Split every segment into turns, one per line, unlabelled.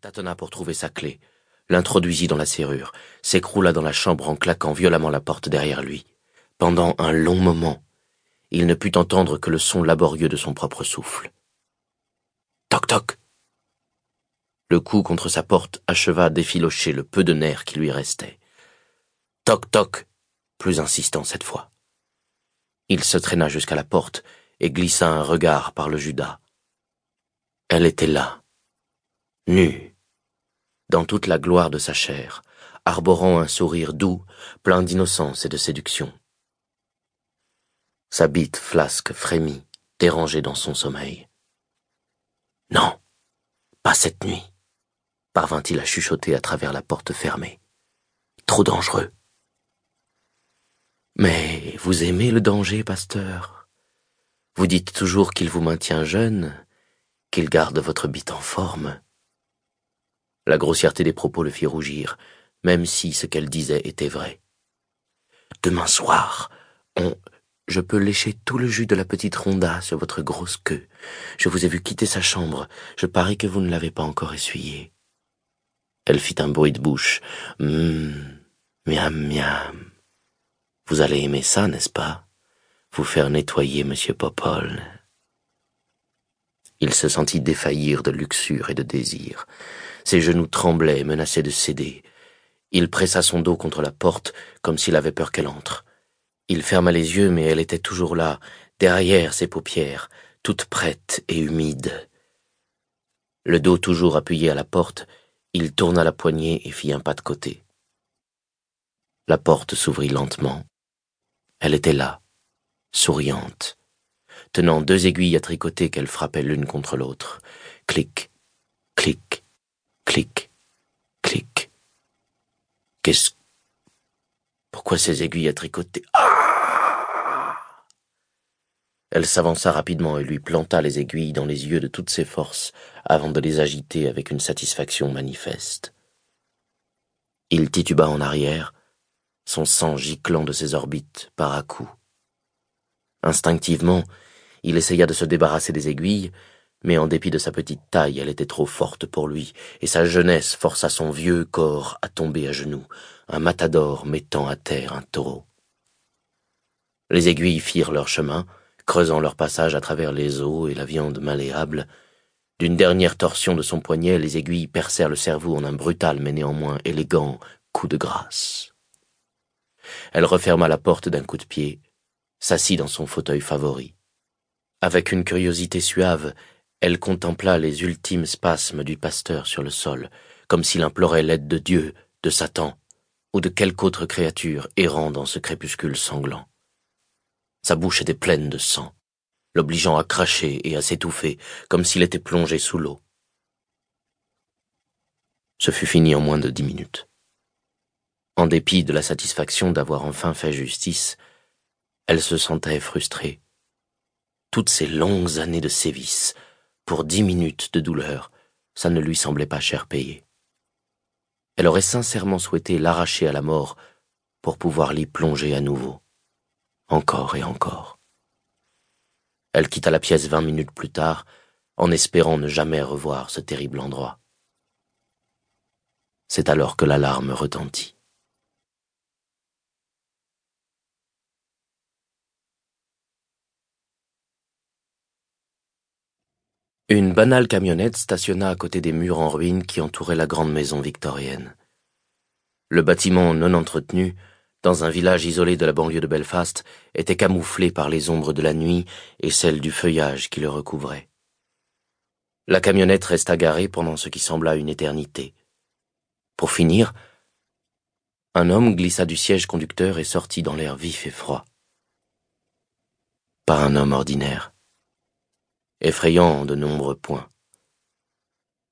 tâtonna pour trouver sa clé, l'introduisit dans la serrure, s'écroula dans la chambre en claquant violemment la porte derrière lui. Pendant un long moment, il ne put entendre que le son laborieux de son propre souffle. Toc toc. Le coup contre sa porte acheva d'effilocher le peu de nerfs qui lui restait. Toc toc, plus insistant cette fois. Il se traîna jusqu'à la porte et glissa un regard par le Judas. Elle était là, nue, dans toute la gloire de sa chair, arborant un sourire doux, plein d'innocence et de séduction. Sa bite flasque frémit, dérangée dans son sommeil. Non, pas cette nuit, parvint-il à chuchoter à travers la porte fermée. Trop dangereux. Mais vous aimez le danger, pasteur. Vous dites toujours qu'il vous maintient jeune, qu'il garde votre bite en forme. La grossièreté des propos le fit rougir, même si ce qu'elle disait était vrai. Demain soir, on... Je peux lécher tout le jus de la petite ronda sur votre grosse queue. Je vous ai vu quitter sa chambre. Je parie que vous ne l'avez pas encore essuyée. Elle fit un bruit de bouche. Hum, miam, miam. Vous allez aimer ça, n'est-ce pas? Vous faire nettoyer, monsieur Popol. Il se sentit défaillir de luxure et de désir. Ses genoux tremblaient, menaçaient de céder. Il pressa son dos contre la porte, comme s'il avait peur qu'elle entre. Il ferma les yeux, mais elle était toujours là, derrière ses paupières, toute prête et humide. Le dos toujours appuyé à la porte, il tourna la poignée et fit un pas de côté. La porte s'ouvrit lentement. Elle était là, souriante, tenant deux aiguilles à tricoter qu'elle frappait l'une contre l'autre. Clic, clic, clic, clic. Qu'est-ce... Pourquoi ces aiguilles à tricoter? Ah Elle s'avança rapidement et lui planta les aiguilles dans les yeux de toutes ses forces avant de les agiter avec une satisfaction manifeste. Il tituba en arrière, son sang giclant de ses orbites par à coups. Instinctivement, il essaya de se débarrasser des aiguilles, mais en dépit de sa petite taille, elle était trop forte pour lui, et sa jeunesse força son vieux corps à tomber à genoux, un matador mettant à terre un taureau. Les aiguilles firent leur chemin, creusant leur passage à travers les os et la viande malléable. D'une dernière torsion de son poignet, les aiguilles percèrent le cerveau en un brutal mais néanmoins élégant coup de grâce. Elle referma la porte d'un coup de pied, s'assit dans son fauteuil favori. Avec une curiosité suave, elle contempla les ultimes spasmes du pasteur sur le sol, comme s'il implorait l'aide de Dieu, de Satan, ou de quelque autre créature errant dans ce crépuscule sanglant. Sa bouche était pleine de sang, l'obligeant à cracher et à s'étouffer, comme s'il était plongé sous l'eau. Ce fut fini en moins de dix minutes. En dépit de la satisfaction d'avoir enfin fait justice, elle se sentait frustrée toutes ces longues années de sévices, pour dix minutes de douleur, ça ne lui semblait pas cher payé. Elle aurait sincèrement souhaité l'arracher à la mort pour pouvoir l'y plonger à nouveau, encore et encore. Elle quitta la pièce vingt minutes plus tard, en espérant ne jamais revoir ce terrible endroit. C'est alors que l'alarme retentit. Une banale camionnette stationna à côté des murs en ruine qui entouraient la grande maison victorienne. Le bâtiment non entretenu, dans un village isolé de la banlieue de Belfast, était camouflé par les ombres de la nuit et celles du feuillage qui le recouvrait. La camionnette resta garée pendant ce qui sembla une éternité. Pour finir, un homme glissa du siège conducteur et sortit dans l'air vif et froid. Pas un homme ordinaire effrayant de nombreux points.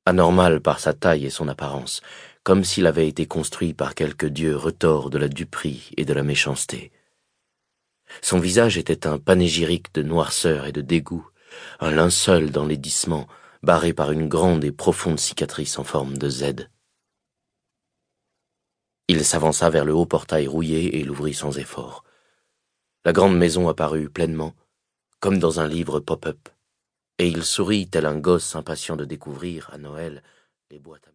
Anormal par sa taille et son apparence, comme s'il avait été construit par quelque dieu retors de la duperie et de la méchanceté. Son visage était un panégyrique de noirceur et de dégoût, un linceul d'enlaidissement, barré par une grande et profonde cicatrice en forme de Z. Il s'avança vers le haut portail rouillé et l'ouvrit sans effort. La grande maison apparut pleinement, comme dans un livre pop-up et il sourit tel un gosse impatient de découvrir, à Noël, les boîtes à